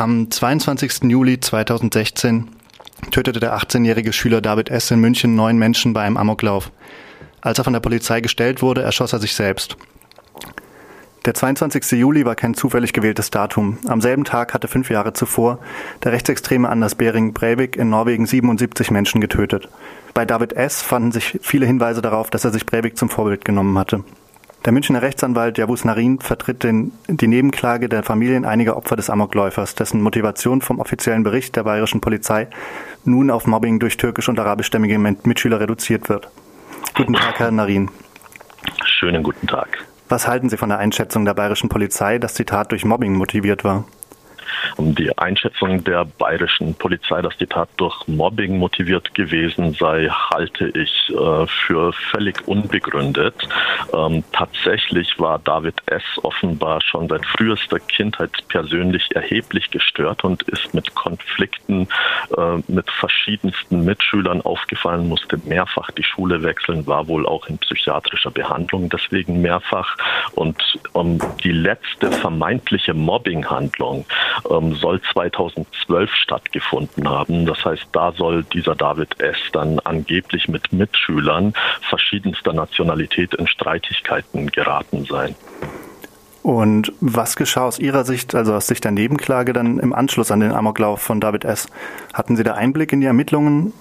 Am 22. Juli 2016 tötete der 18-jährige Schüler David S. in München neun Menschen bei einem Amoklauf. Als er von der Polizei gestellt wurde, erschoss er sich selbst. Der 22. Juli war kein zufällig gewähltes Datum. Am selben Tag hatte fünf Jahre zuvor der rechtsextreme Anders Behring Breivik in Norwegen 77 Menschen getötet. Bei David S. fanden sich viele Hinweise darauf, dass er sich Breivik zum Vorbild genommen hatte. Der Münchner Rechtsanwalt Javus Narin vertritt den, die Nebenklage der Familien einiger Opfer des Amokläufers, dessen Motivation vom offiziellen Bericht der bayerischen Polizei nun auf Mobbing durch türkisch- und arabischstämmige Mitschüler reduziert wird. Guten Tag, Herr Narin. Schönen guten Tag. Was halten Sie von der Einschätzung der bayerischen Polizei, dass die Tat durch Mobbing motiviert war? Die Einschätzung der bayerischen Polizei, dass die Tat durch Mobbing motiviert gewesen sei, halte ich äh, für völlig unbegründet. Ähm, tatsächlich war David S. offenbar schon seit frühester Kindheit persönlich erheblich gestört und ist mit Konflikten äh, mit verschiedensten Mitschülern aufgefallen, musste mehrfach die Schule wechseln, war wohl auch in psychiatrischer Behandlung deswegen mehrfach. Und um, die letzte vermeintliche Mobbinghandlung ähm, soll 2012 stattgefunden haben. Das heißt, da soll dieser David S. dann angeblich mit Mitschülern verschiedenster Nationalität in Streitigkeiten geraten sein. Und was geschah aus Ihrer Sicht, also aus Sicht der Nebenklage, dann im Anschluss an den Amoklauf von David S.? Hatten Sie da Einblick in die Ermittlungen?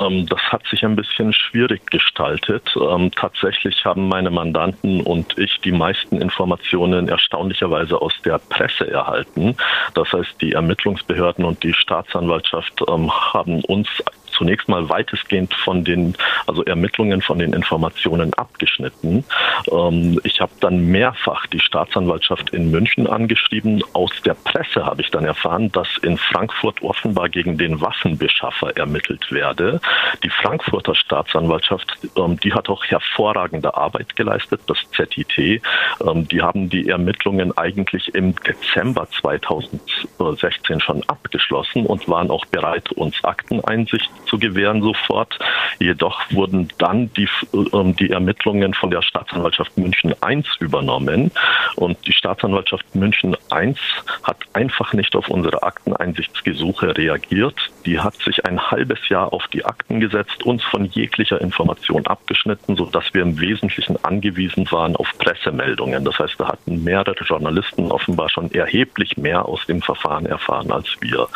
Ähm, das hat sich ein bisschen schwierig gestaltet. Ähm, tatsächlich haben meine Mandanten und ich die meisten Informationen erstaunlicherweise aus der Presse erhalten. Das heißt, die Ermittlungsbehörden und die Staatsanwaltschaft ähm, haben uns zunächst mal weitestgehend von den also Ermittlungen von den Informationen abgeschnitten. Ähm, ich habe dann mehrfach die Staatsanwaltschaft in München angeschrieben. Aus der Presse habe ich dann erfahren, dass in Frankfurt offenbar gegen den Waffenbeschaffer ermittelt werde. Die Frankfurter Staatsanwaltschaft, ähm, die hat auch hervorragende Arbeit geleistet, das ZIT. Ähm, die haben die Ermittlungen eigentlich im Dezember 2016 schon abgeschlossen und waren auch bereit, uns Akteneinsicht zu gewähren sofort. Jedoch wurden dann die, äh, die Ermittlungen von der Staatsanwaltschaft München I übernommen und die Staatsanwaltschaft München I hat einfach nicht auf unsere Akteneinsichtsgesuche reagiert. Die hat sich ein halbes Jahr auf die Akten gesetzt, uns von jeglicher Information abgeschnitten, sodass wir im Wesentlichen angewiesen waren auf Pressemeldungen. Das heißt, da hatten mehrere Journalisten offenbar schon erheblich mehr aus dem Verfahren erfahren als wir.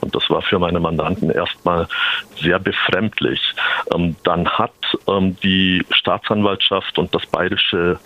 Und das war für meine Mandanten erstmal sehr befremdlich. Ähm, dann hat ähm, die Staatsanwaltschaft und das Bayerische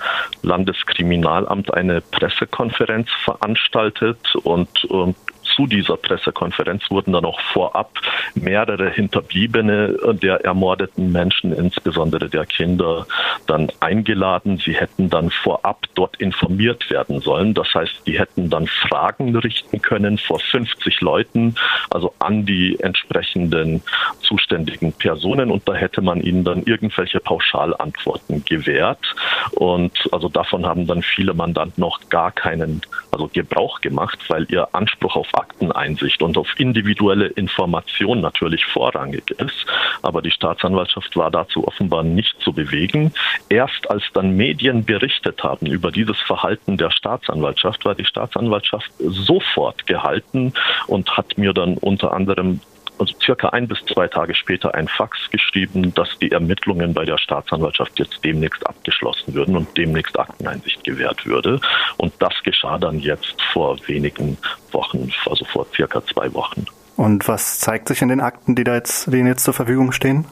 Landeskriminalamt eine Pressekonferenz veranstaltet und ähm, zu dieser Pressekonferenz wurden dann auch vorab mehrere Hinterbliebene der ermordeten Menschen, insbesondere der Kinder, dann eingeladen. Sie hätten dann vorab dort informiert werden sollen. Das heißt, die hätten dann Fragen richten können vor 50 Leuten, also an die entsprechenden zuständigen Personen und da hätte man ihnen dann irgendwelche Pauschalantworten gewährt. Und also davon haben dann viele Mandanten noch gar keinen also Gebrauch gemacht, weil ihr Anspruch auf Akteneinsicht und auf individuelle Information natürlich vorrangig ist. Aber die Staatsanwaltschaft war dazu offenbar nicht zu bewegen. Erst als dann Medien berichtet haben über dieses Verhalten der Staatsanwaltschaft, war die Staatsanwaltschaft sofort gehalten und hat mir dann unter anderem also circa ein bis zwei Tage später ein Fax geschrieben, dass die Ermittlungen bei der Staatsanwaltschaft jetzt demnächst abgeschlossen würden und demnächst Akteneinsicht gewährt würde. Und das geschah dann jetzt vor wenigen Wochen, also vor circa zwei Wochen. Und was zeigt sich in den Akten, die da jetzt, die Ihnen jetzt zur Verfügung stehen?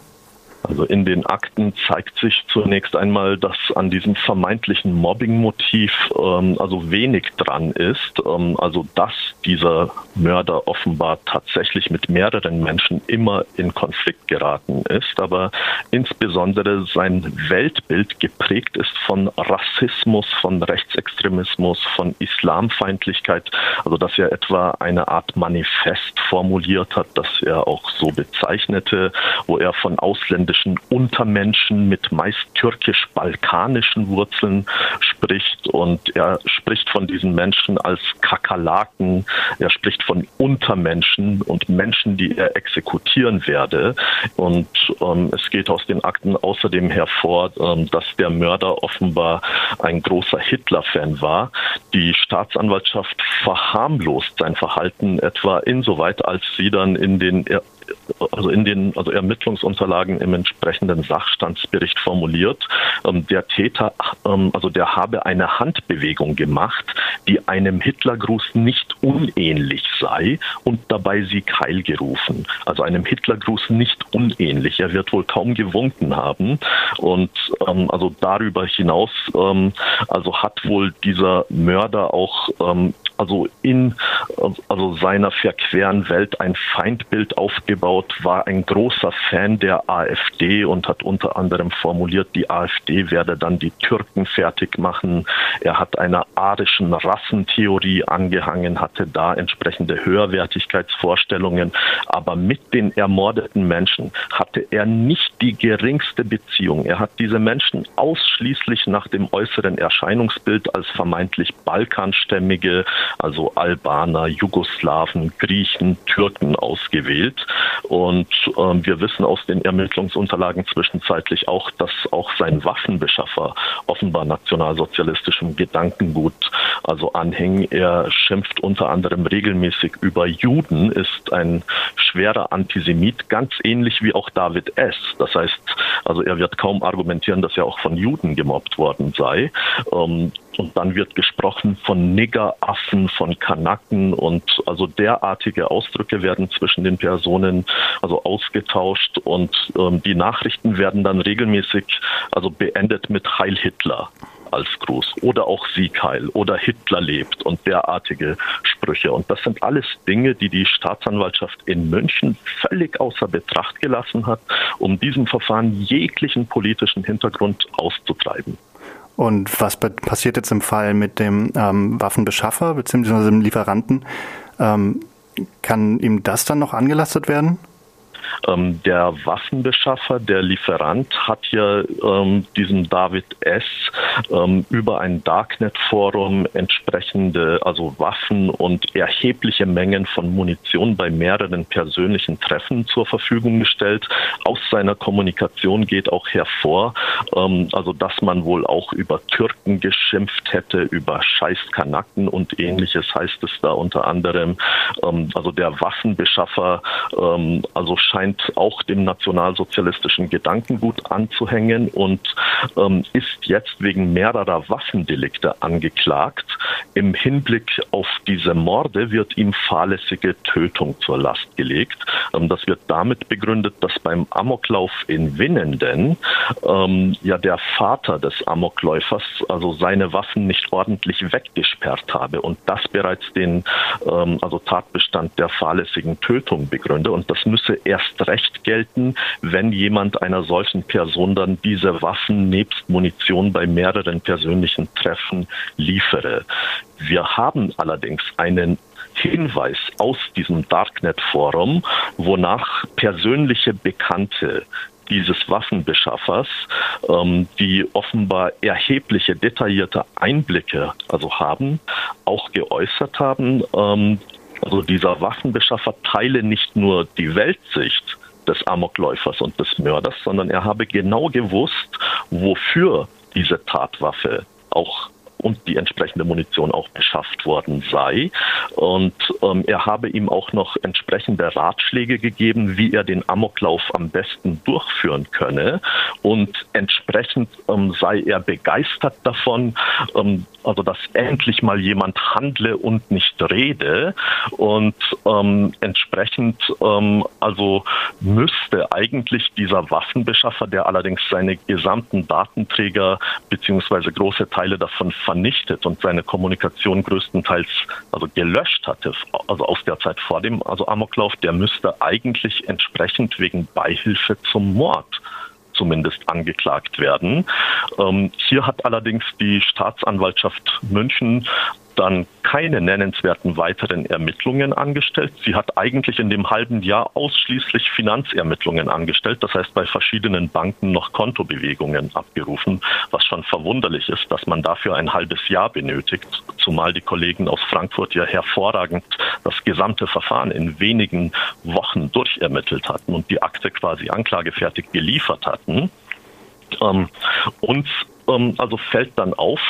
Also in den Akten zeigt sich zunächst einmal, dass an diesem vermeintlichen Mobbing-Motiv ähm, also wenig dran ist. Ähm, also dass dieser Mörder offenbar tatsächlich mit mehreren Menschen immer in Konflikt geraten ist, aber insbesondere sein Weltbild geprägt ist von Rassismus, von Rechtsextremismus, von Islamfeindlichkeit. Also dass er etwa eine Art Manifest formuliert hat, das er auch so bezeichnete, wo er von Ausländern außerirdischen Untermenschen mit meist türkisch-balkanischen Wurzeln spricht. Und er spricht von diesen Menschen als Kakerlaken, er spricht von Untermenschen und Menschen, die er exekutieren werde. Und ähm, es geht aus den Akten außerdem hervor, ähm, dass der Mörder offenbar ein großer Hitler-Fan war. Die Staatsanwaltschaft verharmlost sein Verhalten etwa insoweit, als sie dann in den also in den also Ermittlungsunterlagen im entsprechenden Sachstandsbericht formuliert, ähm, der Täter, ähm, also der habe eine Handbewegung gemacht, die einem Hitlergruß nicht unähnlich sei und dabei sie Keil gerufen. Also einem Hitlergruß nicht unähnlich. Er wird wohl kaum gewunken haben und ähm, also darüber hinaus ähm, also hat wohl dieser Mörder auch ähm, also in also seiner verqueren Welt ein Feindbild aufgebaut, war ein großer Fan der AfD und hat unter anderem formuliert, die AfD werde dann die Türken fertig machen. Er hat einer arischen Rassentheorie angehangen, hatte da entsprechende Höherwertigkeitsvorstellungen, aber mit den ermordeten Menschen hatte er nicht die geringste Beziehung. Er hat diese Menschen ausschließlich nach dem äußeren Erscheinungsbild als vermeintlich balkanstämmige also Albaner, Jugoslawen, Griechen, Türken ausgewählt. Und ähm, wir wissen aus den Ermittlungsunterlagen zwischenzeitlich auch, dass auch sein Waffenbeschaffer offenbar nationalsozialistischem Gedankengut also anhängen. Er schimpft unter anderem regelmäßig über Juden, ist ein schwerer Antisemit, ganz ähnlich wie auch David S. Das heißt, also er wird kaum argumentieren, dass er auch von Juden gemobbt worden sei. Ähm, und dann wird gesprochen von Niggeraffen, von Kanaken. Und also derartige Ausdrücke werden zwischen den Personen also ausgetauscht. Und ähm, die Nachrichten werden dann regelmäßig also beendet mit Heil Hitler als Gruß. Oder auch Sieg Heil. Oder Hitler lebt. Und derartige Sprüche. Und das sind alles Dinge, die die Staatsanwaltschaft in München völlig außer Betracht gelassen hat, um diesem Verfahren jeglichen politischen Hintergrund auszutreiben. Und was passiert jetzt im Fall mit dem ähm, Waffenbeschaffer bzw. dem Lieferanten? Ähm, kann ihm das dann noch angelastet werden? Ähm, der Waffenbeschaffer, der Lieferant hat ja ähm, diesem David S. Ähm, über ein Darknet-Forum entsprechende, also Waffen und erhebliche Mengen von Munition bei mehreren persönlichen Treffen zur Verfügung gestellt. Aus seiner Kommunikation geht auch hervor, ähm, also dass man wohl auch über Türken geschimpft hätte, über Scheißkanaken und ähnliches heißt es da unter anderem. Ähm, also der Waffenbeschaffer, ähm, also scheint auch dem nationalsozialistischen Gedankengut anzuhängen und ähm, ist jetzt wegen mehrerer Waffendelikte angeklagt. Im Hinblick auf diese Morde wird ihm fahrlässige Tötung zur Last gelegt. Ähm, das wird damit begründet, dass beim Amoklauf in Winnenden ähm, ja der Vater des Amokläufers also seine Waffen nicht ordentlich weggesperrt habe und das bereits den ähm, also Tatbestand der fahrlässigen Tötung begründe und das müsse erst erst recht gelten, wenn jemand einer solchen Person dann diese Waffen nebst Munition bei mehreren persönlichen Treffen liefere. Wir haben allerdings einen Hinweis aus diesem Darknet-Forum, wonach persönliche Bekannte dieses Waffenbeschaffers, ähm, die offenbar erhebliche detaillierte Einblicke also haben, auch geäußert haben, ähm, also dieser Waffenbeschaffer teile nicht nur die Weltsicht des Amokläufers und des Mörders, sondern er habe genau gewusst, wofür diese Tatwaffe auch und die entsprechende Munition auch beschafft worden sei. Und ähm, er habe ihm auch noch entsprechende Ratschläge gegeben, wie er den Amoklauf am besten durchführen könne. Und entsprechend ähm, sei er begeistert davon, ähm, also dass endlich mal jemand handle und nicht rede. Und ähm, entsprechend ähm, also müsste eigentlich dieser Waffenbeschaffer, der allerdings seine gesamten Datenträger beziehungsweise große Teile davon vernichtet und seine Kommunikation größtenteils also gelöscht hatte, also aus der Zeit vor dem also Amoklauf, der müsste eigentlich entsprechend wegen Beihilfe zum Mord zumindest angeklagt werden. Ähm, hier hat allerdings die Staatsanwaltschaft München dann keine nennenswerten weiteren Ermittlungen angestellt. Sie hat eigentlich in dem halben Jahr ausschließlich Finanzermittlungen angestellt, das heißt bei verschiedenen Banken noch Kontobewegungen abgerufen, was schon verwunderlich ist, dass man dafür ein halbes Jahr benötigt, zumal die Kollegen aus Frankfurt ja hervorragend das gesamte Verfahren in wenigen Wochen durchermittelt hatten und die Akte quasi anklagefertig geliefert hatten. Ähm, uns ähm, also fällt dann auf,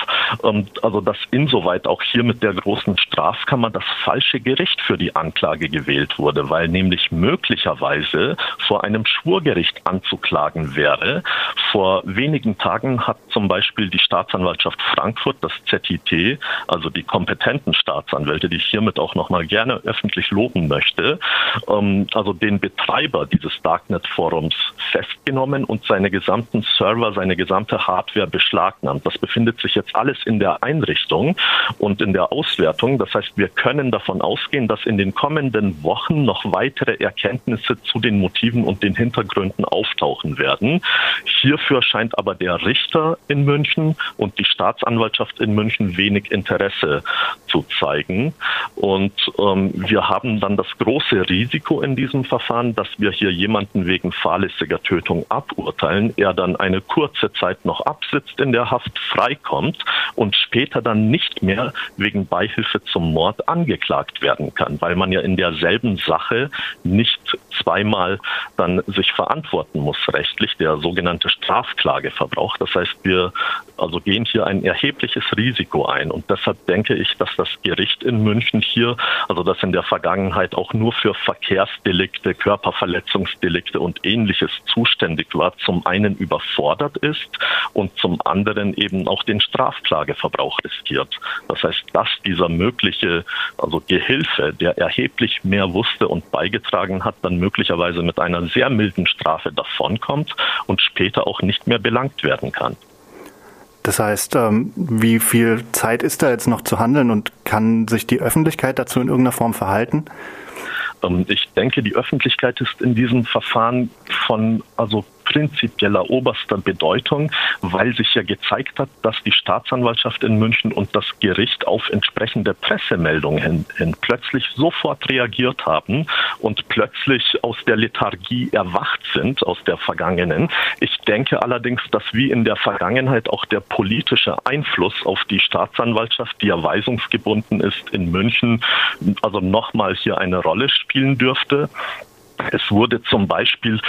also dass insoweit auch hier mit der großen Strafkammer das falsche Gericht für die Anklage gewählt wurde, weil nämlich möglicherweise vor einem Schwurgericht anzuklagen wäre. Vor wenigen Tagen hat zum Beispiel die Staatsanwaltschaft Frankfurt, das ZIT, also die kompetenten Staatsanwälte, die ich hiermit auch nochmal gerne öffentlich loben möchte, ähm, also den Betreiber dieses Darknet-Forums festgenommen und seine gesamten Server, seine gesamte Hardware beschlagnahmt. Das befindet sich jetzt alles in der Einrichtung und in der Auswertung. Das heißt, wir können davon ausgehen, dass in den kommenden Wochen noch weitere Erkenntnisse zu den Motiven und den Hintergründen auftauchen werden. Hierfür scheint aber der Richter in München und die Staatsanwaltschaft in München wenig Interesse zu zeigen. Und ähm, wir haben dann das große Risiko in diesem Verfahren, dass wir hier jemanden wegen fahrlässiger Tötung aburteilen, er dann eine kurze Zeit noch absitzt in der Haft freikommt und später dann nicht mehr wegen Beihilfe zum Mord angeklagt werden kann, weil man ja in derselben Sache nicht zweimal dann sich verantworten muss rechtlich, der sogenannte Strafklageverbrauch. Das heißt, wir also gehen hier ein erhebliches Risiko ein und deshalb denke ich, dass das Gericht in München hier, also das in der Vergangenheit auch nur für Verkehrsdelikte, Körperverletzungsdelikte und ähnliches zuständig war, zum einen überfordert ist und zum anderen eben auch den Strafklageverbrauch riskiert. Das heißt, dass dieser mögliche, also Gehilfe, der erheblich mehr wusste und beigetragen hat, dann möglicherweise mit einer sehr milden Strafe davonkommt und später auch nicht mehr belangt werden kann. Das heißt, ähm, wie viel Zeit ist da jetzt noch zu handeln und kann sich die Öffentlichkeit dazu in irgendeiner Form verhalten? Ähm, ich denke, die Öffentlichkeit ist in diesem Verfahren von also prinzipieller oberster Bedeutung, weil sich ja gezeigt hat, dass die Staatsanwaltschaft in München und das Gericht auf entsprechende Pressemeldungen hin, hin plötzlich sofort reagiert haben und plötzlich aus der Lethargie erwacht sind, aus der vergangenen. Ich denke allerdings, dass wie in der Vergangenheit auch der politische Einfluss auf die Staatsanwaltschaft, die ja weisungsgebunden ist in München, also nochmal hier eine Rolle spielen dürfte. Es wurde zum Beispiel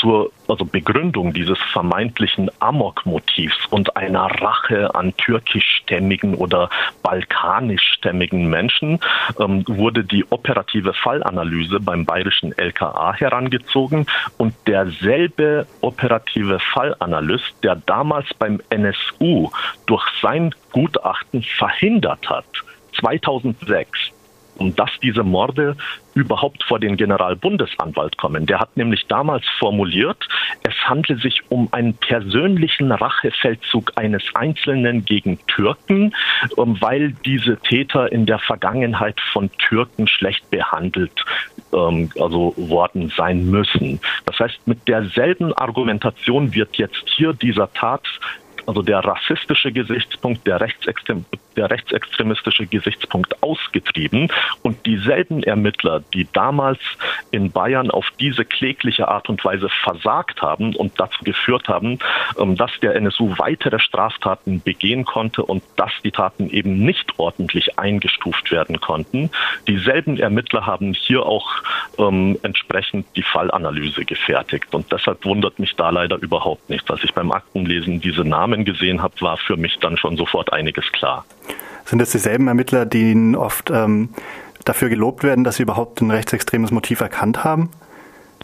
zur also Begründung dieses vermeintlichen Amok-Motivs und einer Rache an türkischstämmigen oder balkanischstämmigen Menschen ähm, wurde die operative Fallanalyse beim bayerischen LKA herangezogen und derselbe operative Fallanalyst, der damals beim NSU durch sein Gutachten verhindert hat, 2006 um dass diese Morde überhaupt vor den Generalbundesanwalt kommen. Der hat nämlich damals formuliert, es handle sich um einen persönlichen Rachefeldzug eines Einzelnen gegen Türken, ähm, weil diese Täter in der Vergangenheit von Türken schlecht behandelt ähm, also worden sein müssen. Das heißt, mit derselben Argumentation wird jetzt hier dieser Tat also der rassistische Gesichtspunkt, der, rechtsextrem, der rechtsextremistische Gesichtspunkt ausgetrieben. Und dieselben Ermittler, die damals in Bayern auf diese klägliche Art und Weise versagt haben und dazu geführt haben, ähm, dass der NSU weitere Straftaten begehen konnte und dass die Taten eben nicht ordentlich eingestuft werden konnten, dieselben Ermittler haben hier auch ähm, entsprechend die Fallanalyse gefertigt. Und deshalb wundert mich da leider überhaupt nichts. Als ich beim Aktenlesen diese Namen Namen gesehen habe, war für mich dann schon sofort einiges klar. Sind das dieselben Ermittler, die oft ähm, dafür gelobt werden, dass sie überhaupt ein rechtsextremes Motiv erkannt haben?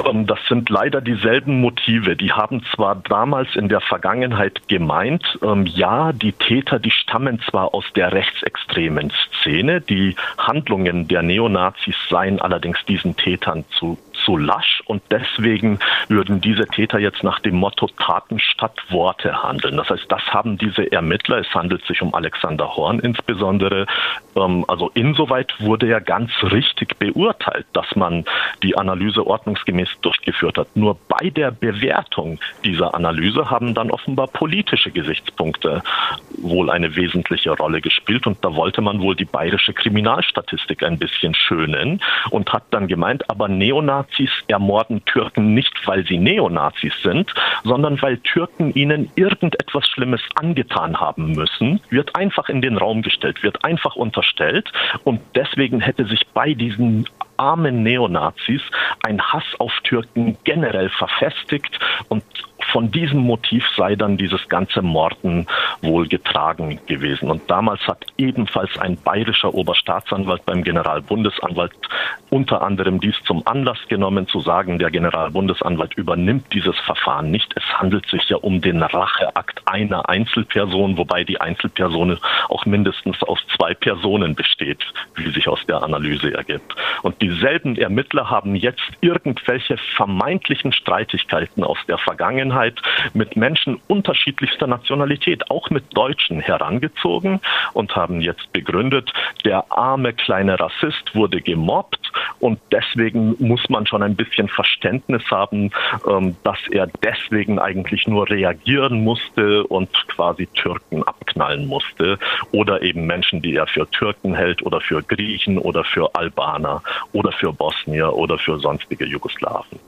Ähm, das sind leider dieselben Motive. Die haben zwar damals in der Vergangenheit gemeint, ähm, ja, die Täter, die stammen zwar aus der rechtsextremen Szene, die Handlungen der Neonazis seien allerdings diesen Tätern zu zu lasch und deswegen würden diese Täter jetzt nach dem Motto Taten statt Worte handeln. Das heißt, das haben diese Ermittler, es handelt sich um Alexander Horn insbesondere, ähm, also insoweit wurde ja ganz richtig beurteilt, dass man die Analyse ordnungsgemäß durchgeführt hat. Nur bei der Bewertung dieser Analyse haben dann offenbar politische Gesichtspunkte wohl eine wesentliche Rolle gespielt und da wollte man wohl die bayerische Kriminalstatistik ein bisschen schönen und hat dann gemeint, aber Neonazis ermorden Türken nicht, weil sie Neonazis sind, sondern weil Türken ihnen irgendetwas Schlimmes angetan haben müssen, wird einfach in den Raum gestellt, wird einfach unterstellt. Und deswegen hätte sich bei diesen armen Neonazis ein Hass auf Türken generell verfestigt und von diesem Motiv sei dann dieses ganze Morden wohl getragen gewesen. Und damals hat ebenfalls ein bayerischer Oberstaatsanwalt beim Generalbundesanwalt unter anderem dies zum Anlass genommen, zu sagen, der Generalbundesanwalt übernimmt dieses Verfahren nicht. Es handelt sich ja um den Racheakt einer Einzelperson, wobei die Einzelperson auch mindestens aus zwei Personen besteht, wie sich aus der Analyse ergibt. Und dieselben Ermittler haben jetzt irgendwelche vermeintlichen Streitigkeiten aus der Vergangenheit Vergangenheit mit Menschen unterschiedlichster Nationalität, auch mit Deutschen herangezogen und haben jetzt begründet, der arme kleine Rassist wurde gemobbt und deswegen muss man schon ein bisschen Verständnis haben, ähm, dass er deswegen eigentlich nur reagieren musste und quasi Türken abknallen musste oder eben Menschen, die er für Türken hält oder für Griechen oder für Albaner oder für Bosnier oder für sonstige Jugoslawen.